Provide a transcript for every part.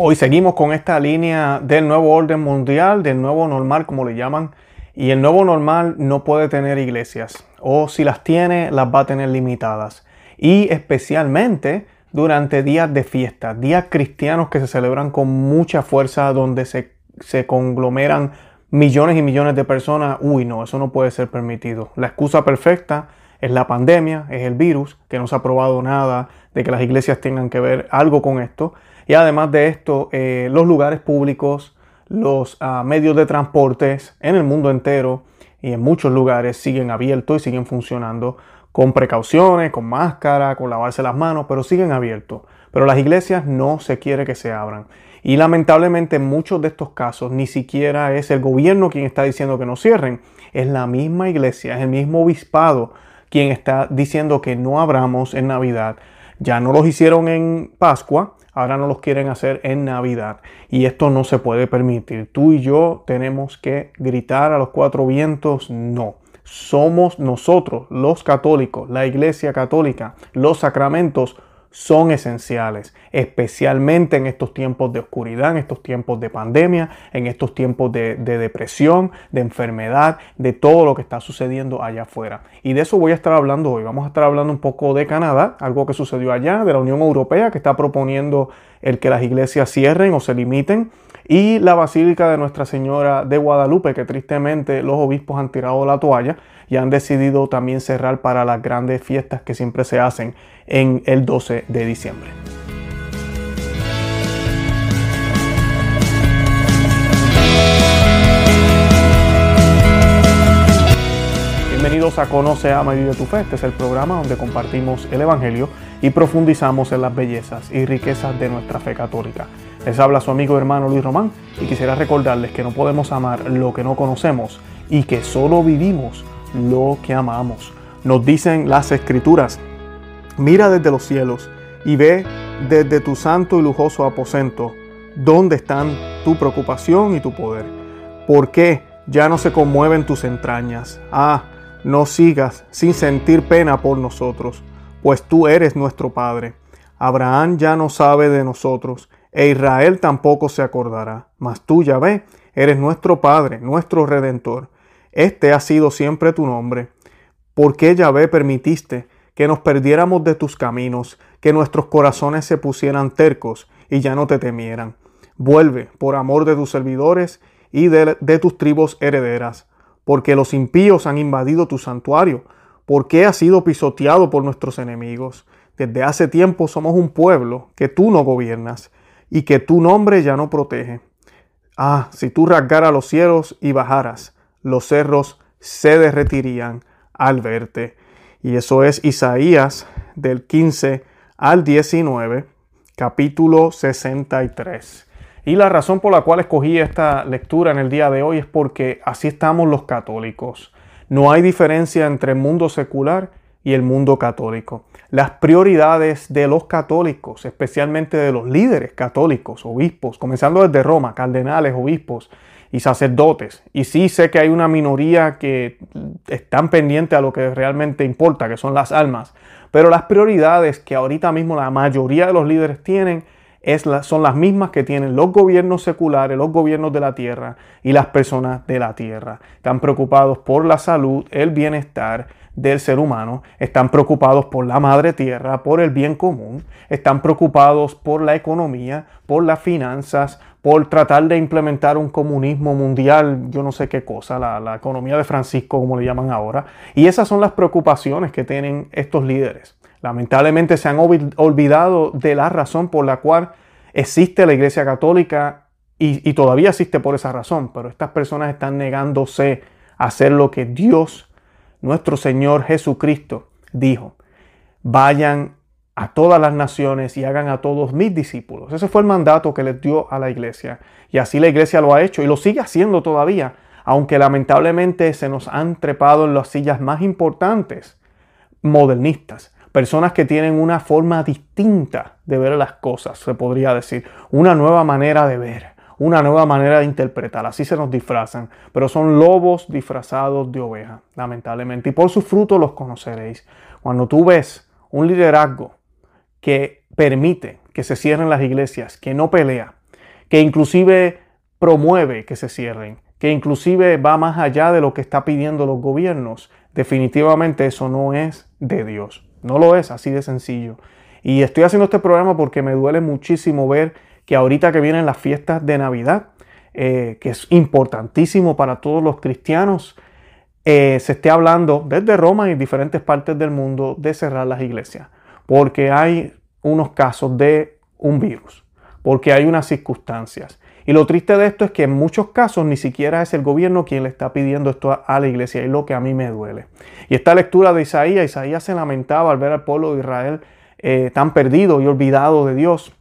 Hoy seguimos con esta línea del nuevo orden mundial, del nuevo normal, como le llaman. Y el nuevo normal no puede tener iglesias, o si las tiene, las va a tener limitadas. Y especialmente durante días de fiesta, días cristianos que se celebran con mucha fuerza, donde se, se conglomeran millones y millones de personas. Uy, no, eso no puede ser permitido. La excusa perfecta es la pandemia, es el virus, que no se ha probado nada de que las iglesias tengan que ver algo con esto. Y además de esto, eh, los lugares públicos, los ah, medios de transportes en el mundo entero y en muchos lugares siguen abiertos y siguen funcionando con precauciones, con máscara, con lavarse las manos, pero siguen abiertos. Pero las iglesias no se quiere que se abran. Y lamentablemente en muchos de estos casos ni siquiera es el gobierno quien está diciendo que no cierren, es la misma iglesia, es el mismo obispado quien está diciendo que no abramos en Navidad. Ya no los hicieron en Pascua, ahora no los quieren hacer en Navidad. Y esto no se puede permitir. Tú y yo tenemos que gritar a los cuatro vientos, no. Somos nosotros, los católicos, la Iglesia Católica, los sacramentos son esenciales, especialmente en estos tiempos de oscuridad, en estos tiempos de pandemia, en estos tiempos de, depresión, de enfermedad, de todo lo que está sucediendo allá afuera. Y de eso voy a estar hablando hoy. Vamos a estar hablando un poco de Canadá, algo que sucedió allá, de la Unión Europea, que está proponiendo el que las iglesias cierren o se limiten, y la Basílica de Nuestra Señora de Guadalupe, que tristemente los obispos han tirado la toalla y han decidido también cerrar para las grandes fiestas que siempre se hacen en el 12 de diciembre. Bienvenidos a Conoce, Ama y Vive tu Fe. Este es el programa donde compartimos el Evangelio y profundizamos en las bellezas y riquezas de nuestra fe católica. Les habla su amigo hermano Luis Román y quisiera recordarles que no podemos amar lo que no conocemos y que solo vivimos lo que amamos. Nos dicen las escrituras, mira desde los cielos y ve desde tu santo y lujoso aposento dónde están tu preocupación y tu poder. ¿Por qué ya no se conmueven tus entrañas? Ah, no sigas sin sentir pena por nosotros, pues tú eres nuestro Padre. Abraham ya no sabe de nosotros, e Israel tampoco se acordará. Mas tú, Yahvé, eres nuestro Padre, nuestro Redentor. Este ha sido siempre tu nombre. ¿Por qué, Yahvé, permitiste que nos perdiéramos de tus caminos, que nuestros corazones se pusieran tercos y ya no te temieran? Vuelve, por amor de tus servidores y de, tus tribus herederas, porque los impíos han invadido tu santuario, porque has sido pisoteado por nuestros enemigos. Desde hace tiempo somos un pueblo que tú no gobiernas y que tu nombre ya no protege. Ah, si tú rasgaras los cielos y bajaras, los cerros se derretirían al verte. Y eso es Isaías del 15 al 19, capítulo 63. Y la razón por la cual escogí esta lectura en el día de hoy es porque así estamos los católicos. No hay diferencia entre el mundo secular y el mundo católico. Las prioridades de los católicos, especialmente de los líderes católicos, obispos, comenzando desde Roma, cardenales, obispos y sacerdotes. Y sí sé que hay una minoría que están pendientes a lo que realmente importa, que son las almas. Pero las prioridades que ahorita mismo la mayoría de los líderes tienen es son las mismas que tienen los gobiernos seculares, los gobiernos de la tierra y las personas de la tierra. Están preocupados por la salud, el bienestar del ser humano, están preocupados por la madre tierra, por el bien común, están preocupados por la economía, por las finanzas, por tratar de implementar un comunismo mundial, yo no sé qué cosa, la, la economía de Francisco, como le llaman ahora. Y esas son las preocupaciones que tienen estos líderes. Lamentablemente se han olvidado de la razón por la cual existe la Iglesia Católica y, todavía existe por esa razón, pero estas personas están negándose a hacer lo que Dios, nuestro Señor Jesucristo, dijo. Vayan a todas las naciones y hagan a todos mis discípulos. Ese fue el mandato que les dio a la iglesia. Y así la iglesia lo ha hecho y lo sigue haciendo todavía, aunque lamentablemente se nos han trepado en las sillas más importantes, modernistas personas que tienen una forma distinta de ver las cosas, se podría decir, una nueva manera de ver, una nueva manera de interpretar, así se nos disfrazan, pero son lobos disfrazados de oveja, lamentablemente, y por sus frutos los conoceréis. Cuando tú ves un liderazgo que permite que se cierren las iglesias, que no pelea, que inclusive promueve que se cierren, que inclusive va más allá de lo que está pidiendo los gobiernos. Definitivamente eso no es de Dios. No lo es, así de sencillo. Y estoy haciendo este programa porque me duele muchísimo ver que ahorita que vienen las fiestas de Navidad, eh, que es importantísimo para todos los cristianos, eh, se esté hablando desde Roma y diferentes partes del mundo de cerrar las iglesias, porque hay unos casos de un virus, porque hay unas circunstancias. Y lo triste de esto es que en muchos casos ni siquiera es el gobierno quien le está pidiendo esto a, la iglesia, y lo que a mí me duele. Y esta lectura de Isaías, Isaías se lamentaba al ver al pueblo de Israel eh, tan perdido y olvidado de Dios.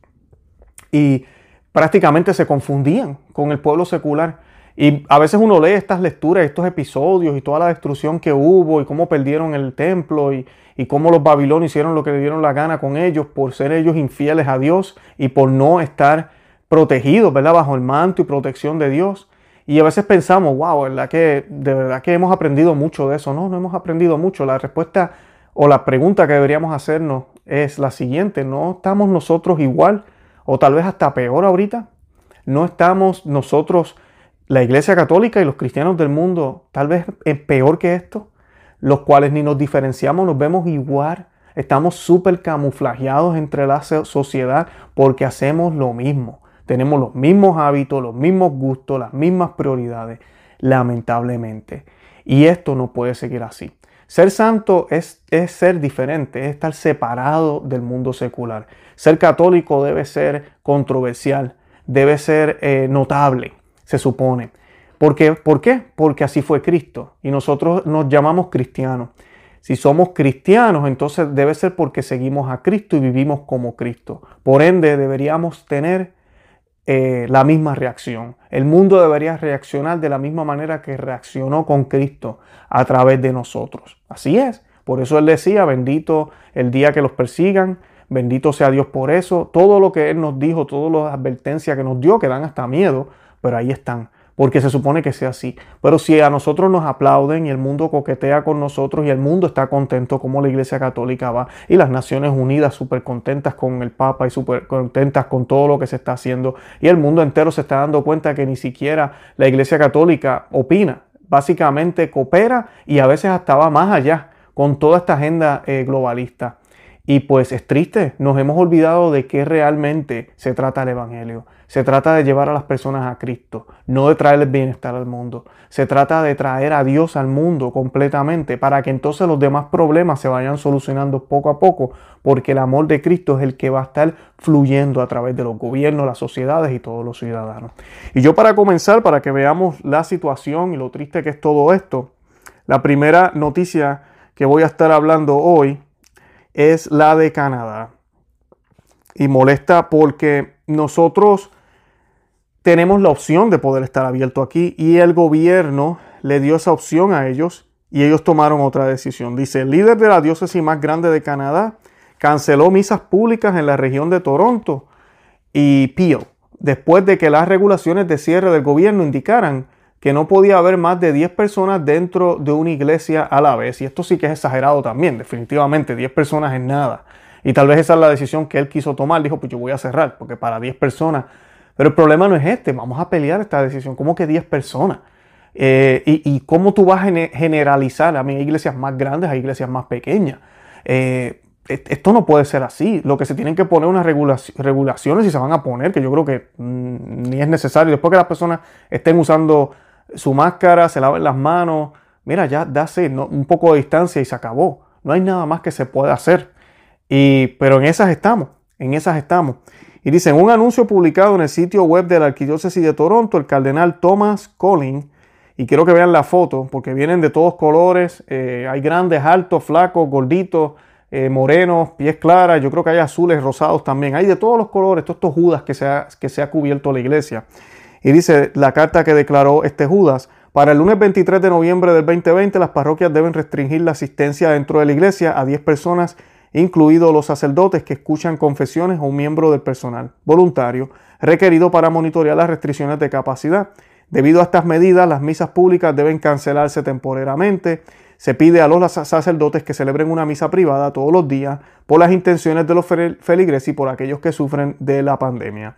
Y prácticamente se confundían con el pueblo secular. Y a veces uno lee estas lecturas, estos episodios y toda la destrucción que hubo y cómo perdieron el templo y, y cómo los babilonios hicieron lo que le dieron la gana con ellos por ser ellos infieles a Dios y por no estar protegidos, ¿verdad? Bajo el manto y protección de Dios. Y a veces pensamos, wow, ¿verdad que de verdad que hemos aprendido mucho de eso? No, no hemos aprendido mucho. La respuesta o la pregunta que deberíamos hacernos es la siguiente, ¿no estamos nosotros igual o tal vez hasta peor ahorita? ¿No estamos nosotros, la Iglesia Católica y los cristianos del mundo, tal vez peor que esto? Los cuales ni nos diferenciamos, nos vemos igual, estamos súper camuflajeados entre la sociedad porque hacemos lo mismo. Tenemos los mismos hábitos, los mismos gustos, las mismas prioridades, lamentablemente. Y esto no puede seguir así. Ser santo es, es, ser diferente, es estar separado del mundo secular. Ser católico debe ser controversial, debe ser eh, notable, se supone. ¿Por qué? ¿Por qué? Porque así fue Cristo y nosotros nos llamamos cristianos. Si somos cristianos, entonces debe ser porque seguimos a Cristo y vivimos como Cristo. Por ende, deberíamos tener eh, la misma reacción. El mundo debería reaccionar de la misma manera que reaccionó con Cristo a través de nosotros. Así es. Por eso Él decía, bendito el día que los persigan, bendito sea Dios por eso. Todo lo que Él nos dijo, todas las advertencias que nos dio, que dan hasta miedo, pero ahí están porque se supone que sea así. Pero si a nosotros nos aplauden y el mundo coquetea con nosotros y el mundo está contento como la Iglesia Católica va y las Naciones Unidas súper contentas con el Papa y súper contentas con todo lo que se está haciendo y el mundo entero se está dando cuenta que ni siquiera la Iglesia Católica opina, básicamente coopera y a veces hasta va más allá con toda esta agenda eh, globalista. Y pues es triste, nos hemos olvidado de qué realmente se trata el Evangelio. Se trata de llevar a las personas a Cristo, no de traerles bienestar al mundo. Se trata de traer a Dios al mundo completamente para que entonces los demás problemas se vayan solucionando poco a poco, porque el amor de Cristo es el que va a estar fluyendo a través de los gobiernos, las sociedades y todos los ciudadanos. Y yo para comenzar, para que veamos la situación y lo triste que es todo esto, la primera noticia que voy a estar hablando hoy es la de Canadá. Y molesta porque nosotros tenemos la opción de poder estar abierto aquí y el gobierno le dio esa opción a ellos y ellos tomaron otra decisión. Dice, el líder de la diócesis más grande de Canadá canceló misas públicas en la región de Toronto y Peel, después de que las regulaciones de cierre del gobierno indicaran que no podía haber más de 10 personas dentro de una iglesia a la vez. Y esto sí que es exagerado también, definitivamente, 10 personas es nada. Y tal vez esa es la decisión que él quiso tomar. Dijo, pues yo voy a cerrar, porque para 10 personas... Pero el problema no es este, vamos a pelear esta decisión. ¿Cómo que 10 personas? Eh, y, cómo tú vas a generalizar? A mí hay iglesias más grandes, hay iglesias más pequeñas. Eh, esto no puede ser así. Lo que se tienen que poner unas regulaciones y se van a poner, que yo creo que mm, ni es necesario. Después que las personas estén usando su máscara, se laven las manos. Mira, ya dase un poco de distancia y se acabó. No hay nada más que se pueda hacer. Y, pero en esas estamos, en esas estamos. Y dicen, un anuncio publicado en el sitio web de la Arquidiócesis de Toronto, el cardenal Thomas Collin, y quiero que vean la foto, porque vienen de todos colores, eh, hay grandes, altos, flacos, gorditos, eh, morenos, pies claras, yo creo que hay azules, rosados también, hay de todos los colores, todos estos Judas que se ha, que se ha cubierto la iglesia. Y dice la carta que declaró este Judas, para el lunes 23 de noviembre del 2020 las parroquias deben restringir la asistencia dentro de la iglesia a 10 personas, incluidos los sacerdotes que escuchan confesiones o un miembro del personal voluntario requerido para monitorear las restricciones de capacidad. Debido a estas medidas, las misas públicas deben cancelarse temporariamente. Se pide a los sacerdotes que celebren una misa privada todos los días por las intenciones de los feligreses y por aquellos que sufren de la pandemia.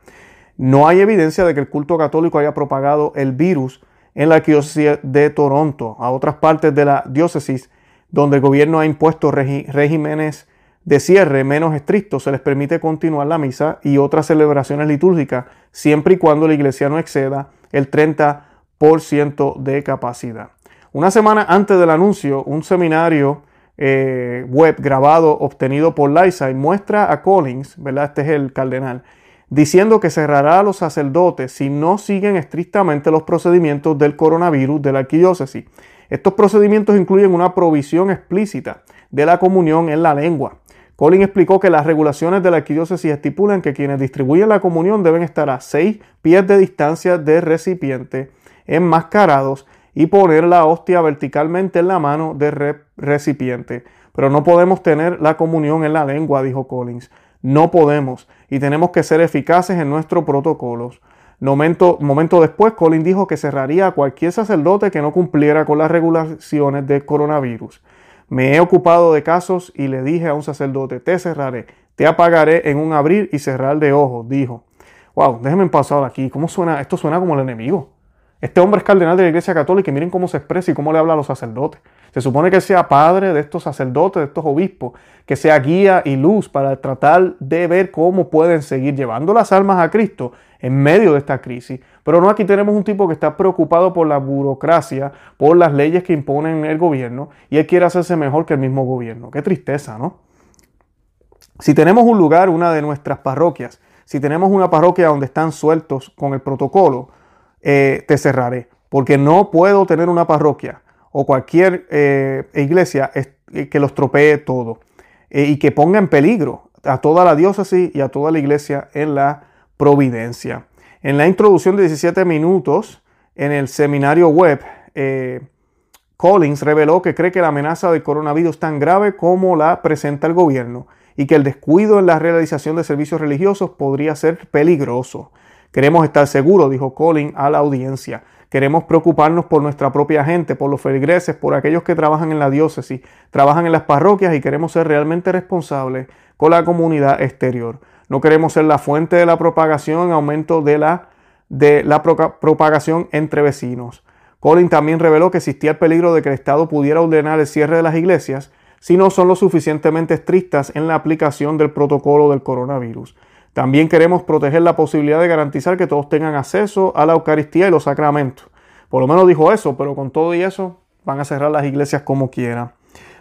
No hay evidencia de que el culto católico haya propagado el virus en la arquidiócesis de Toronto a otras partes de la diócesis donde el gobierno ha impuesto regímenes de cierre menos estrictos, se les permite continuar la misa y otras celebraciones litúrgicas siempre y cuando la iglesia no exceda el 30% de capacidad. Una semana antes del anuncio, un seminario eh, web grabado obtenido por y muestra a Collins, ¿verdad? Este es el cardenal, diciendo que cerrará a los sacerdotes si no siguen estrictamente los procedimientos del coronavirus de la arquidiócesis. Estos procedimientos incluyen una provisión explícita de la comunión en la lengua. Collins explicó que las regulaciones de la arquidiócesis estipulan que quienes distribuyen la comunión deben estar a seis pies de distancia del recipiente, enmascarados y poner la hostia verticalmente en la mano del recipiente. Pero no podemos tener la comunión en la lengua, dijo Collins. No podemos y tenemos que ser eficaces en nuestros protocolos. Momento, momento después, Collins dijo que cerraría a cualquier sacerdote que no cumpliera con las regulaciones del coronavirus. Me he ocupado de casos y le dije a un sacerdote, te cerraré, te apagaré en un abrir y cerrar de ojos, dijo. Wow, déjenme pasar aquí. ¿Cómo suena? Esto suena como el enemigo. Este hombre es cardenal de la Iglesia Católica y miren cómo se expresa y cómo le habla a los sacerdotes. Se supone que sea padre de estos sacerdotes, de estos obispos, que sea guía y luz para tratar de ver cómo pueden seguir llevando las almas a Cristo en medio de esta crisis. Pero no aquí tenemos un tipo que está preocupado por la burocracia, por las leyes que imponen el gobierno y él quiere hacerse mejor que el mismo gobierno. Qué tristeza, ¿no? Si tenemos un lugar, una de nuestras parroquias, si tenemos una parroquia donde están sueltos con el protocolo, eh, te cerraré, porque no puedo tener una parroquia o cualquier eh, iglesia eh, que los tropee todo y que ponga en peligro a toda la diócesis y a toda la iglesia en la providencia. En la introducción de 17 minutos en el seminario web, Collins reveló que cree que la amenaza del coronavirus es tan grave como la presenta el gobierno y que el descuido en la realización de servicios religiosos podría ser peligroso. Queremos estar seguros, dijo Colin a la audiencia. Queremos preocuparnos por nuestra propia gente, por los feligreses, por aquellos que trabajan en la diócesis, trabajan en las parroquias y queremos ser realmente responsables con la comunidad exterior. No queremos ser la fuente de la propagación, aumento de la, de la propagación entre vecinos. Colin también reveló que existía el peligro de que el Estado pudiera ordenar el cierre de las iglesias si no son lo suficientemente estrictas en la aplicación del protocolo del coronavirus. También queremos proteger la posibilidad de garantizar que todos tengan acceso a la Eucaristía y los sacramentos. Por lo menos dijo eso, pero con todo y eso van a cerrar las iglesias como quieran.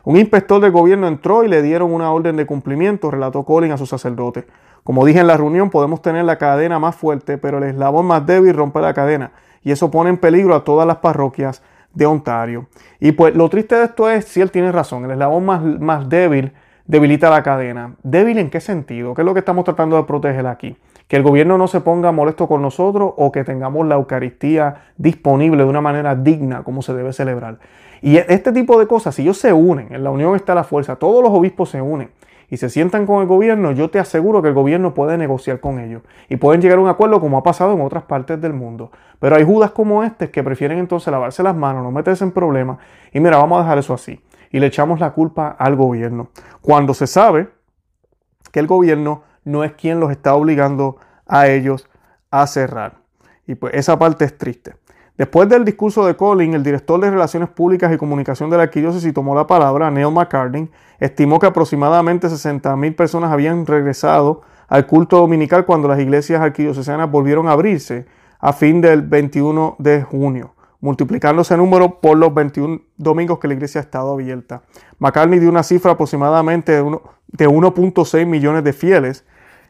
Un inspector del gobierno entró y le dieron una orden de cumplimiento, relató Colin a su sacerdote. Como dije en la reunión, podemos tener la cadena más fuerte, pero el eslabón más débil rompe la cadena y eso pone en peligro a todas las parroquias de Ontario. Y pues lo triste de esto es, si él tiene razón, el eslabón más, más débil debilita la cadena. ¿Débil en qué sentido? ¿Qué es lo que estamos tratando de proteger aquí? Que el gobierno no se ponga molesto con nosotros o que tengamos la Eucaristía disponible de una manera digna como se debe celebrar. Y este tipo de cosas, si ellos se unen, en la unión está la fuerza, todos los obispos se unen y se sientan con el gobierno, yo te aseguro que el gobierno puede negociar con ellos y pueden llegar a un acuerdo como ha pasado en otras partes del mundo. Pero hay judas como este que prefieren entonces lavarse las manos, no meterse en problemas y mira, vamos a dejar eso así y le echamos la culpa al gobierno. Cuando se sabe que el gobierno no es quien los está obligando a ellos a cerrar. Y pues esa parte es triste. Después del discurso de Colin, el director de Relaciones Públicas y Comunicación de la Arquidiócesis tomó la palabra, Neil McCartney, estimó que aproximadamente 60.000 personas habían regresado al culto dominical cuando las iglesias arquidiocesanas volvieron a abrirse a fin del 21 de junio multiplicando ese número por los 21 domingos que la iglesia ha estado abierta. McCartney dio una cifra aproximadamente de 1.6 millones de fieles.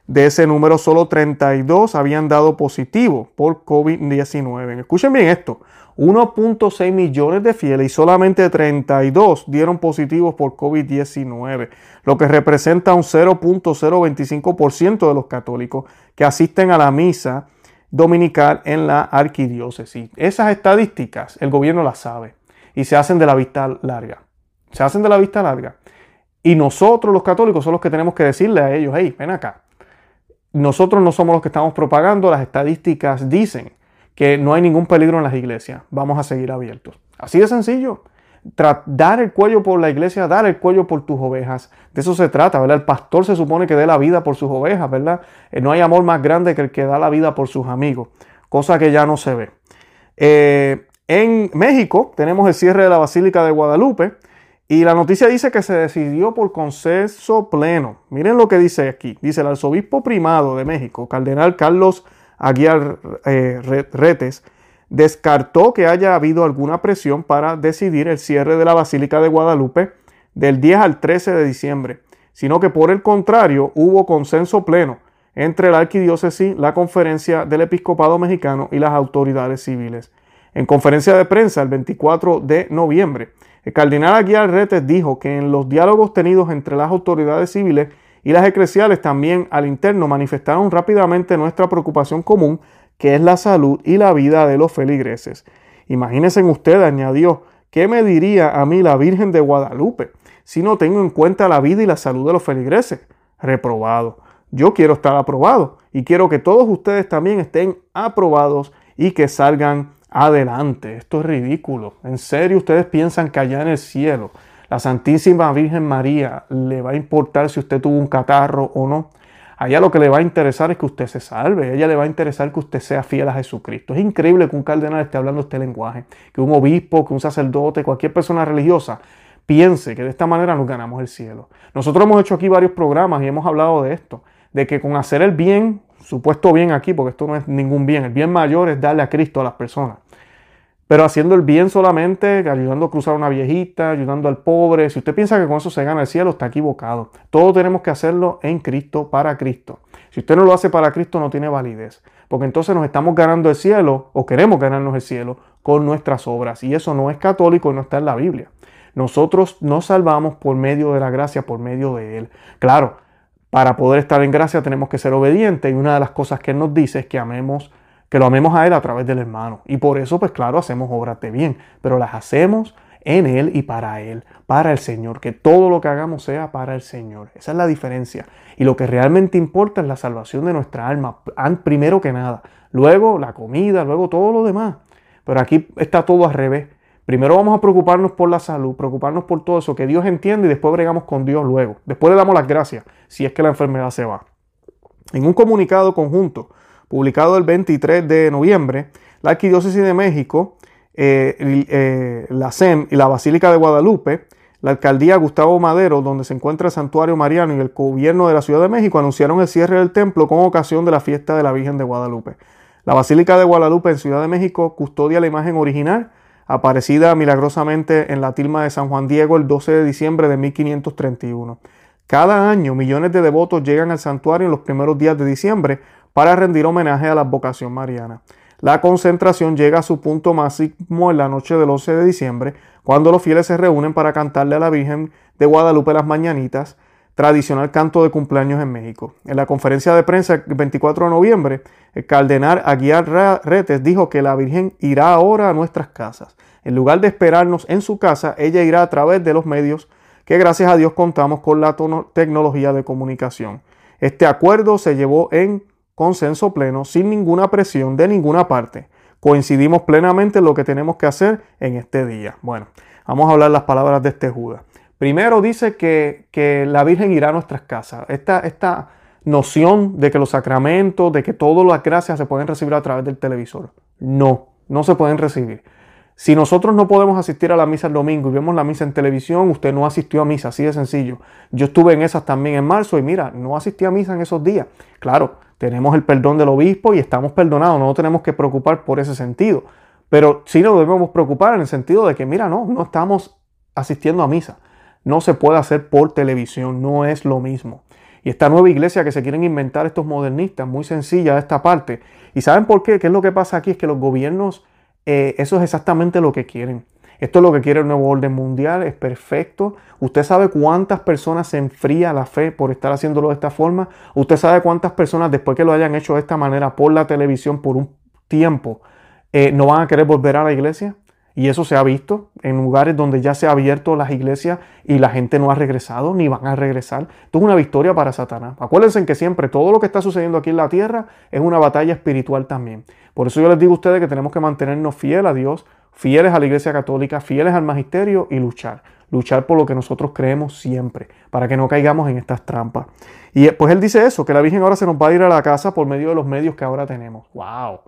De ese número, solo 32 habían dado positivo por COVID-19. Escuchen bien esto, 1.6 millones de fieles y solamente 32 dieron positivos por COVID-19, lo que representa un 0.025% de los católicos que asisten a la misa dominical en la arquidiócesis. Esas estadísticas el gobierno las sabe y se hacen de la vista larga. Se hacen de la vista larga. Y nosotros los católicos somos los que tenemos que decirle a ellos, hey, ven acá. Nosotros no somos los que estamos propagando, las estadísticas dicen que no hay ningún peligro en las iglesias, vamos a seguir abiertos. Así de sencillo. Dar el cuello por la iglesia, dar el cuello por tus ovejas. De eso se trata, ¿verdad? El pastor se supone que dé la vida por sus ovejas, ¿verdad? Eh, no hay amor más grande que el que da la vida por sus amigos, cosa que ya no se ve. Eh, en México tenemos el cierre de la Basílica de Guadalupe y la noticia dice que se decidió por consenso pleno. Miren lo que dice aquí. Dice el arzobispo primado de México, cardenal Carlos Aguiar eh, Retes, descartó que haya habido alguna presión para decidir el cierre de la Basílica de Guadalupe del 10 al 13 de diciembre, sino que por el contrario hubo consenso pleno entre la arquidiócesis, la conferencia del episcopado mexicano y las autoridades civiles. En conferencia de prensa el 24 de noviembre, el cardenal Aguiar Retes dijo que en los diálogos tenidos entre las autoridades civiles y las eclesiales también al interno manifestaron rápidamente nuestra preocupación común que es la salud y la vida de los feligreses. Imagínense usted, añadió, ¿qué me diría a mí la Virgen de Guadalupe si no tengo en cuenta la vida y la salud de los feligreses? Reprobado. Yo quiero estar aprobado y quiero que todos ustedes también estén aprobados y que salgan adelante. Esto es ridículo. ¿En serio ustedes piensan que allá en el cielo la Santísima Virgen María le va a importar si usted tuvo un catarro o no? A ella lo que le va a interesar es que usted se salve, a ella le va a interesar que usted sea fiel a Jesucristo. Es increíble que un cardenal esté hablando este lenguaje, que un obispo, que un sacerdote, cualquier persona religiosa piense que de esta manera nos ganamos el cielo. Nosotros hemos hecho aquí varios programas y hemos hablado de esto, de que con hacer el bien, supuesto bien aquí, porque esto no es ningún bien, el bien mayor es darle a Cristo a las personas. Pero haciendo el bien solamente, ayudando a cruzar a una viejita, ayudando al pobre, si usted piensa que con eso se gana el cielo, está equivocado. Todo tenemos que hacerlo en Cristo, para Cristo. Si usted no lo hace para Cristo, no tiene validez. Porque entonces nos estamos ganando el cielo, o queremos ganarnos el cielo, con nuestras obras. Y eso no es católico y no está en la Biblia. Nosotros nos salvamos por medio de la gracia, por medio de Él. Claro, para poder estar en gracia tenemos que ser obedientes y una de las cosas que Él nos dice es que amemos que lo amemos a Él a través del hermano. Y por eso, pues claro, hacemos obras de bien, pero las hacemos en Él y para Él, para el Señor, que todo lo que hagamos sea para el Señor. Esa es la diferencia. Y lo que realmente importa es la salvación de nuestra alma, primero que nada. Luego la comida, luego todo lo demás. Pero aquí está todo al revés. Primero vamos a preocuparnos por la salud, preocuparnos por todo eso que Dios entiende y después bregamos con Dios luego. Después le damos las gracias si es que la enfermedad se va. En un comunicado conjunto, publicado el 23 de noviembre, la Arquidiócesis de México, eh, eh, la SEM y la Basílica de Guadalupe, la alcaldía Gustavo Madero, donde se encuentra el santuario mariano y el gobierno de la Ciudad de México anunciaron el cierre del templo con ocasión de la fiesta de la Virgen de Guadalupe. La Basílica de Guadalupe en Ciudad de México custodia la imagen original, aparecida milagrosamente en la tilma de San Juan Diego el 12 de diciembre de 1531. Cada año millones de devotos llegan al santuario en los primeros días de diciembre para rendir homenaje a la vocación mariana. La concentración llega a su punto máximo en la noche del 11 de diciembre, cuando los fieles se reúnen para cantarle a la Virgen de Guadalupe las mañanitas, tradicional canto de cumpleaños en México. En la conferencia de prensa el 24 de noviembre, el cardenal Aguiar Retes dijo que la Virgen irá ahora a nuestras casas. En lugar de esperarnos en su casa, ella irá a través de los medios que gracias a Dios contamos con la tecnología de comunicación. Este acuerdo se llevó en consenso pleno, sin ninguna presión de ninguna parte. Coincidimos plenamente en lo que tenemos que hacer en este día. Bueno, vamos a hablar las palabras de este Judas. Primero dice que, que la Virgen irá a nuestras casas. Esta, esta noción de que los sacramentos, de que todas las gracias se pueden recibir a través del televisor. No, no se pueden recibir. Si nosotros no podemos asistir a la misa el domingo y vemos la misa en televisión, usted no asistió a misa, así de sencillo. Yo estuve en esas también en marzo y mira, no asistí a misa en esos días. Claro, tenemos el perdón del obispo y estamos perdonados, no tenemos que preocupar por ese sentido. Pero sí nos debemos preocupar en el sentido de que, mira, no, no estamos asistiendo a misa. No se puede hacer por televisión, no es lo mismo. Y esta nueva iglesia que se quieren inventar estos modernistas, muy sencilla esta parte. ¿Y saben por qué? ¿Qué es lo que pasa aquí? Es que los gobiernos eh, eso es exactamente lo que quieren. Esto es lo que quiere el nuevo orden mundial, es perfecto. Usted sabe cuántas personas se enfría la fe por estar haciéndolo de esta forma. Usted sabe cuántas personas después que lo hayan hecho de esta manera por la televisión por un tiempo, eh, no van a querer volver a la iglesia. Y eso se ha visto en lugares donde ya se ha abierto las iglesias y la gente no ha regresado ni van a regresar. Esto es una victoria para Satanás. Acuérdense que siempre todo lo que está sucediendo aquí en la tierra es una batalla espiritual también. Por eso yo les digo a ustedes que tenemos que mantenernos fieles a Dios, fieles a la Iglesia Católica, fieles al magisterio y luchar. Luchar por lo que nosotros creemos siempre, para que no caigamos en estas trampas. Y pues él dice eso, que la Virgen ahora se nos va a ir a la casa por medio de los medios que ahora tenemos. ¡Wow!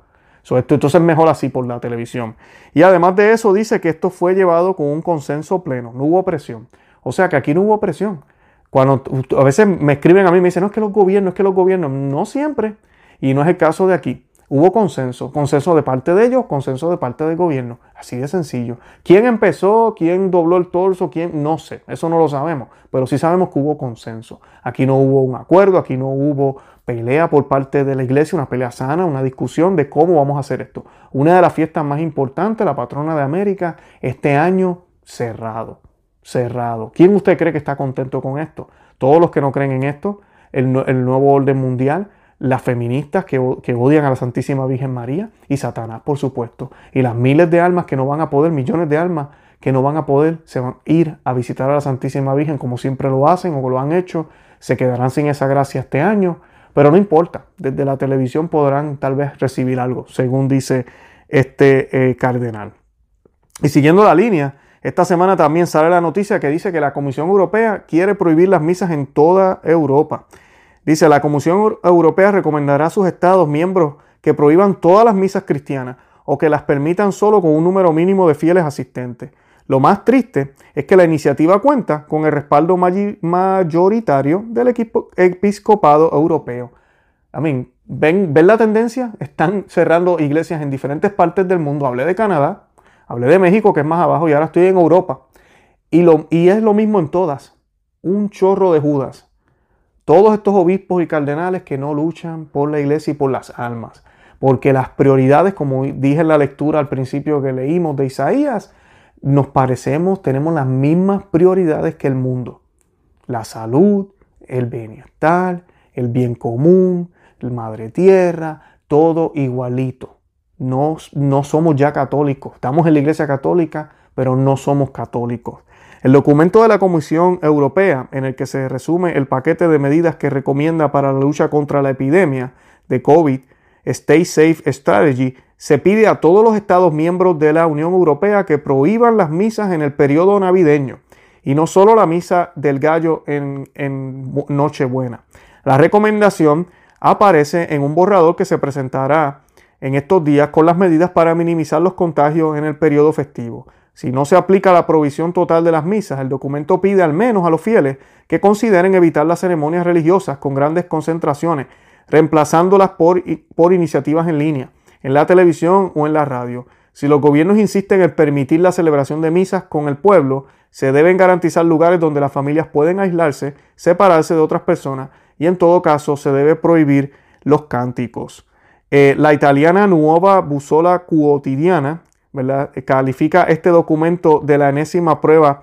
esto, entonces es mejor así por la televisión. Y además de eso dice que esto fue llevado con un consenso pleno, no hubo presión. O sea que aquí no hubo presión. Cuando a veces me escriben a mí y me dicen, no es que los gobiernos, es que los gobiernos, no siempre. Y no es el caso de aquí. Hubo consenso, consenso de parte de ellos, consenso de parte del gobierno. Así de sencillo. ¿Quién empezó? ¿Quién dobló el torso? ¿Quién? No sé, eso no lo sabemos, pero sí sabemos que hubo consenso. Aquí no hubo un acuerdo, aquí no hubo pelea por parte de la iglesia, una pelea sana, una discusión de cómo vamos a hacer esto. Una de las fiestas más importantes, la patrona de América, este año cerrado, cerrado. ¿Quién usted cree que está contento con esto? Todos los que no creen en esto, el, el nuevo orden mundial, las feministas que, odian a la Santísima Virgen María y Satanás, por supuesto, y las miles de almas que no van a poder, millones de almas que no van a poder, se van a ir a visitar a la Santísima Virgen como siempre lo hacen o lo han hecho, se quedarán sin esa gracia este año, pero no importa, desde la televisión podrán tal vez recibir algo, según dice este eh, cardenal. Y siguiendo la línea, esta semana también sale la noticia que dice que la Comisión Europea quiere prohibir las misas en toda Europa. Dice, la Comisión Europea recomendará a sus Estados miembros que prohíban todas las misas cristianas o que las permitan solo con un número mínimo de fieles asistentes. Lo más triste es que la iniciativa cuenta con el respaldo mayoritario del episcopado europeo. I ¿ven, ¿ven la tendencia? Están cerrando iglesias en diferentes partes del mundo. Hablé de Canadá, hablé de México, que es más abajo, y ahora estoy en Europa. Y, lo, y es lo mismo en todas. Un chorro de Judas todos estos obispos y cardenales que no luchan por la iglesia y por las almas. Porque las prioridades, como dije en la lectura al principio que leímos de Isaías, nos parecemos, tenemos las mismas prioridades que el mundo. La salud, el bienestar, el bien común, el madre tierra, todo igualito. No, no somos ya católicos. Estamos en la iglesia católica, pero no somos católicos. El documento de la Comisión Europea, en el que se resume el paquete de medidas que recomienda para la lucha contra la epidemia de COVID, Stay Safe Strategy, se pide a todos los Estados miembros de la Unión Europea que prohíban las misas en el periodo navideño y no solo la misa del gallo en, en Nochebuena. La recomendación aparece en un borrador que se presentará en estos días con las medidas para minimizar los contagios en el periodo festivo. Si no se aplica la provisión total de las misas, el documento pide al menos a los fieles que consideren evitar las ceremonias religiosas con grandes concentraciones, reemplazándolas por, por iniciativas en línea, en la televisión o en la radio. Si los gobiernos insisten en permitir la celebración de misas con el pueblo, se deben garantizar lugares donde las familias pueden aislarse, separarse de otras personas y en todo caso se debe prohibir los cánticos. Eh, la italiana Nuova Busola Quotidiana Califica este documento de la enésima prueba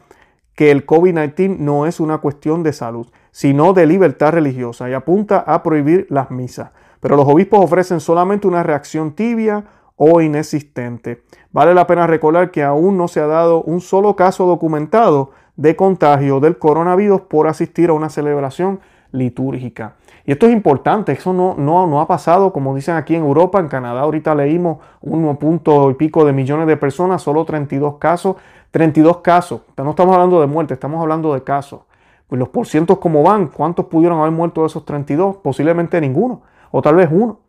que el COVID-19 no es una cuestión de salud, sino de libertad religiosa y apunta a prohibir las misas. Pero los obispos ofrecen solamente una reacción tibia o inexistente. Vale la pena recordar que aún no se ha dado un solo caso documentado de contagio del coronavirus por asistir a una celebración litúrgica. Y esto es importante, eso no, no, no ha pasado, como dicen aquí en Europa, en Canadá ahorita leímos uno punto y pico de millones de personas, solo 32 casos, 32 casos, no estamos hablando de muerte, estamos hablando de casos. Pues los porcientos como van, ¿cuántos pudieron haber muerto de esos 32? Posiblemente ninguno, o tal vez uno.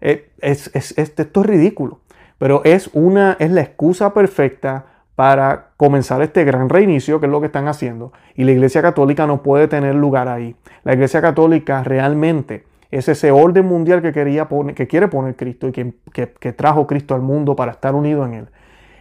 Eh, es, es, esto es ridículo, pero es, una, es la excusa perfecta para comenzar este gran reinicio, que es lo que están haciendo. Y la Iglesia Católica no puede tener lugar ahí. La Iglesia Católica realmente es ese orden mundial que, quería que quiere poner Cristo y que, que, trajo Cristo al mundo para estar unido en Él.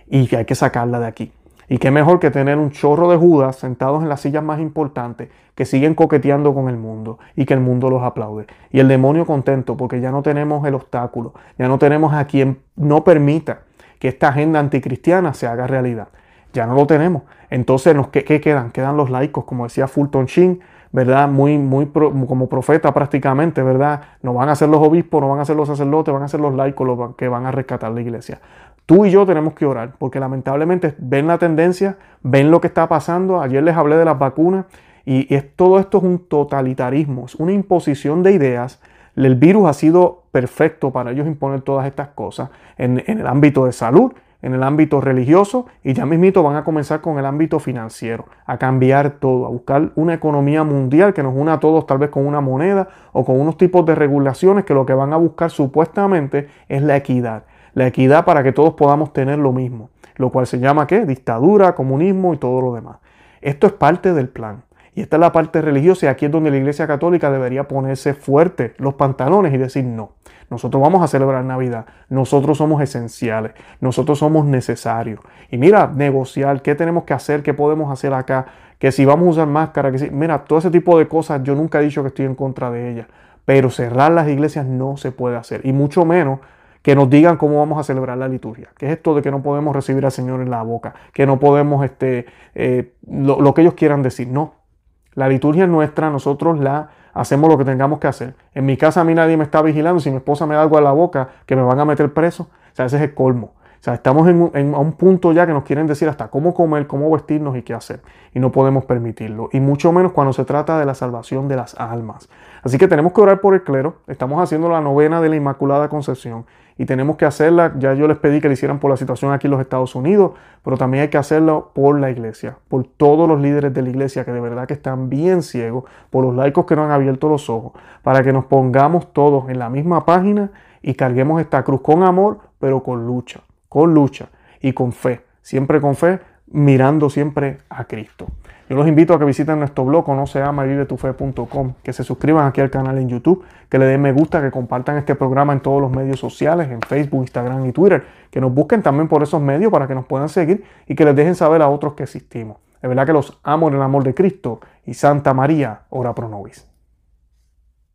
Y que hay que sacarla de aquí. Y qué mejor que tener un chorro de Judas sentados en las sillas más importantes que siguen coqueteando con el mundo y que el mundo los aplaude. Y el demonio contento porque ya no tenemos el obstáculo, ya no tenemos a quien no permita que esta agenda anticristiana se haga realidad. Ya no lo tenemos. Entonces, ¿qué, ¿qué, quedan? Quedan los laicos, como decía Fulton Sheen, ¿verdad? Muy, muy como profeta prácticamente, ¿verdad? No van a ser los obispos, no van a ser los sacerdotes, van a ser los laicos los que van a rescatar la iglesia. Tú y yo tenemos que orar, porque lamentablemente ven la tendencia, ven lo que está pasando. Ayer les hablé de las vacunas y, es, todo esto es un totalitarismo, es una imposición de ideas el virus ha sido perfecto para ellos imponer todas estas cosas en, el ámbito de salud, en el ámbito religioso y ya mismito van a comenzar con el ámbito financiero, a cambiar todo, a buscar una economía mundial que nos una a todos tal vez con una moneda o con unos tipos de regulaciones que lo que van a buscar supuestamente es la equidad. La equidad para que todos podamos tener lo mismo, lo cual se llama ¿qué? Dictadura, comunismo y todo lo demás. Esto es parte del plan. Y esta es la parte religiosa y aquí es donde la Iglesia Católica debería ponerse fuerte los pantalones y decir no. Nosotros vamos a celebrar Navidad. Nosotros somos esenciales. Nosotros somos necesarios. Y mira, negociar, qué tenemos que hacer, qué podemos hacer acá, que si vamos a usar máscara, que si, mira, todo ese tipo de cosas, yo nunca he dicho que estoy en contra de ellas. Pero cerrar las iglesias no se puede hacer. Y mucho menos que nos digan cómo vamos a celebrar la liturgia. ¿Qué es esto de que no podemos recibir al Señor en la boca? Que no podemos, este, eh, lo que ellos quieran decir. No. La liturgia es nuestra, nosotros la hacemos lo que tengamos que hacer. En mi casa a mí nadie me está vigilando. Si mi esposa me da algo a la boca, que me van a meter preso. O sea, ese es el colmo. O sea, estamos en, un punto ya que nos quieren decir hasta cómo comer, cómo vestirnos y qué hacer. Y no podemos permitirlo. Y mucho menos cuando se trata de la salvación de las almas. Así que tenemos que orar por el clero. Estamos haciendo la novena de la Inmaculada Concepción y tenemos que hacerla. Ya yo les pedí que la hicieran por la situación aquí en los Estados Unidos, pero también hay que hacerlo por la iglesia, por todos los líderes de la iglesia que de verdad que están bien ciegos, por los laicos que no han abierto los ojos, para que nos pongamos todos en la misma página y carguemos esta cruz con amor, pero con lucha, con lucha y con fe, siempre con fe, mirando siempre a Cristo. Yo los invito a que visiten nuestro blog no se llama vivetufe.com, que se suscriban aquí al canal en YouTube, que le den me gusta, que compartan este programa en todos los medios sociales, en Facebook, Instagram y Twitter, que nos busquen también por esos medios para que nos puedan seguir y que les dejen saber a otros que existimos. Es verdad que los amo en el amor de Cristo y Santa María, ora pro nobis.